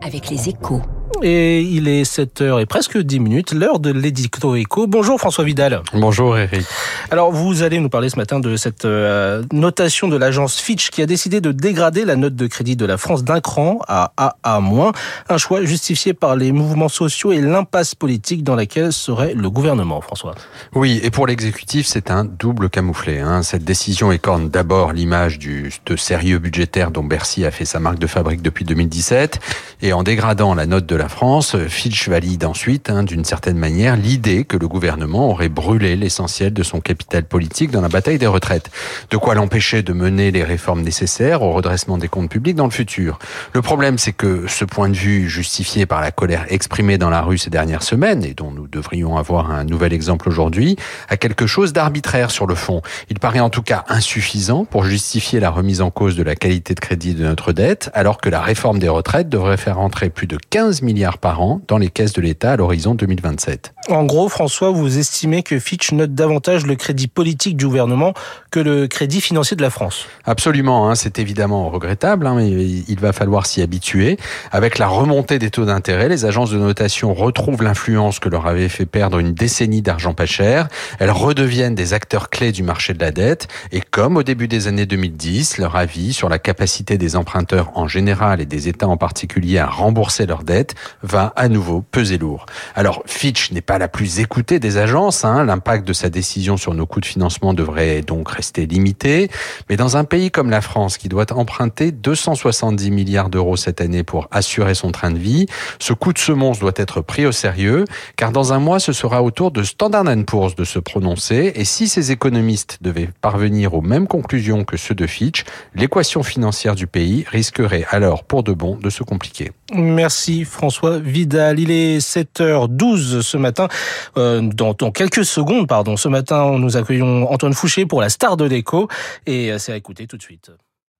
avec les échos. Et il est 7h et presque 10 minutes, l'heure de l'édicto écho. Bonjour François Vidal. Bonjour Eric. Alors vous allez nous parler ce matin de cette euh, notation de l'agence Fitch qui a décidé de dégrader la note de crédit de la France d'un cran à AA-. Un choix justifié par les mouvements sociaux et l'impasse politique dans laquelle serait le gouvernement, François. Oui, et pour l'exécutif, c'est un double camouflet. Hein. Cette décision écorne d'abord l'image du de sérieux budgétaire dont Bercy a fait sa marque de fabrique depuis 2017 et en dégradant la note de la France, Fitch valide ensuite, hein, d'une certaine manière, l'idée que le gouvernement aurait brûlé l'essentiel de son capital politique dans la bataille des retraites. De quoi l'empêcher de mener les réformes nécessaires au redressement des comptes publics dans le futur. Le problème, c'est que ce point de vue, justifié par la colère exprimée dans la rue ces dernières semaines, et dont nous devrions avoir un nouvel exemple aujourd'hui, a quelque chose d'arbitraire sur le fond. Il paraît en tout cas insuffisant pour justifier la remise en cause de la qualité de crédit de notre dette, alors que la réforme des retraites devrait faire entrer plus de 15 milliards par an dans les caisses de l'État à l'horizon 2027. En gros, François, vous estimez que Fitch note davantage le crédit politique du gouvernement que le crédit financier de la France Absolument, hein, c'est évidemment regrettable, hein, mais il va falloir s'y habituer. Avec la remontée des taux d'intérêt, les agences de notation retrouvent l'influence que leur avait fait perdre une décennie d'argent pas cher. Elles redeviennent des acteurs clés du marché de la dette et comme au début des années 2010, leur avis sur la capacité des emprunteurs en général et des États en particulier à rembourser leurs dettes va à nouveau peser lourd. Alors Fitch n'est pas la plus écoutée des agences, hein. l'impact de sa décision sur nos coûts de financement devrait donc rester limité, mais dans un pays comme la France qui doit emprunter 270 milliards d'euros cette année pour assurer son train de vie, ce coup de semonce doit être pris au sérieux, car dans un mois ce sera au tour de Standard Poor's de se prononcer, et si ces économistes devaient parvenir aux mêmes conclusions que ceux de Fitch, l'équation financière du pays risquerait alors pour de bon de se compliquer. Merci François Vidal. Il est 7h12 ce matin. Euh, dans, quelques secondes, pardon. Ce matin, nous accueillons Antoine Fouché pour la star de l'écho. Et euh, c'est à écouter tout de suite.